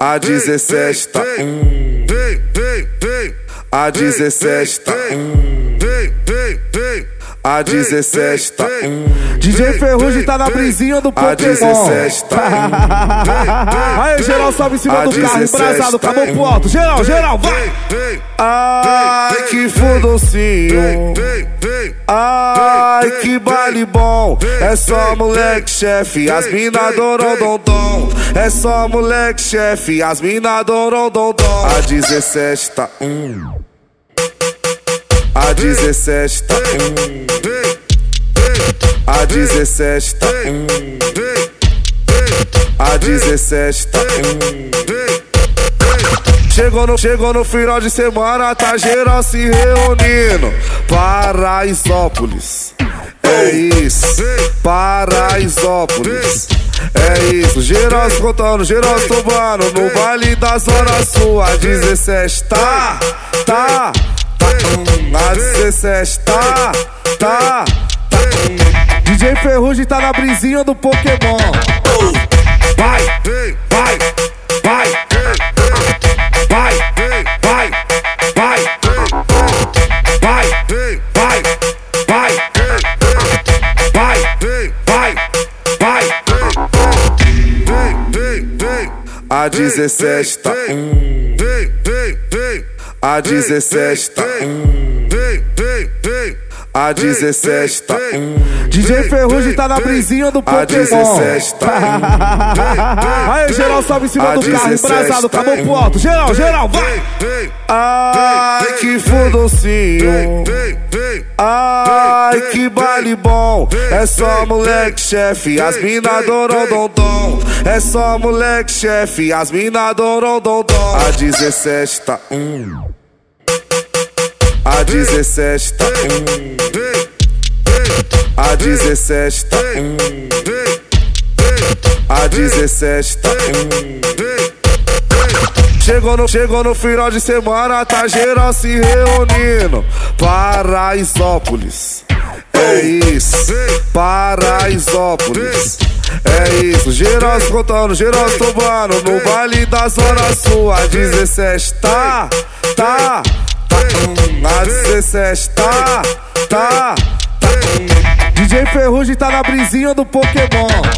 A 17 tá um. A 17 tá um. A 17 tá um. DJ Ferrugem tá na brisinha do A Pokémon. 17 tá Aí, geral, sobe em cima A do carro, 17 embrasado, tá acabou pro alto. Geral, geral, vai! Ai, que fodocinho. Ai, que baile bom. É só moleque chefe, as mina adoram dom É só moleque chefe, as mina adoram dom A 17 tá um. A 17 tá um. A 17 tá um. A 17 tá um. Chegou no, chegou no final de semana, tá geral se reunindo. Paraisópolis. É isso, Paraisópolis. É isso, geral se contando, geral se tombando No baile da Zona Sul, a 17 tá, tá, tá A 17 tá, tá, tá. DJ Ferrugem tá na brisinha do Pokémon. Vai, A 17 tá um. A 17 tá um. A 17 tá um. DJ Ferrugem tá na brisinha do A Pokémon. 17 tá Aí, geral, sobe em cima A do carro, 17 embrasado, tá acabou um. pro alto. Geral, geral, vai! Ai, que fodocinho. Ai, que baile bom. É só moleque chefe, as mina adoram dom É só moleque chefe, as mina adoram dom A 17 tá um. A 17 tá um. A 17 tá um. A 17 tá um. Chegou no, chegou no final de semana, tá geral se reunindo. Paraisópolis. É isso, Paraisópolis. É isso, geral se contando, geral se tombando. No baile da Zona Sul, a 17 tá, tá, tá. A 17 tá, tá, tá. DJ Ferrugem tá na brisinha do Pokémon.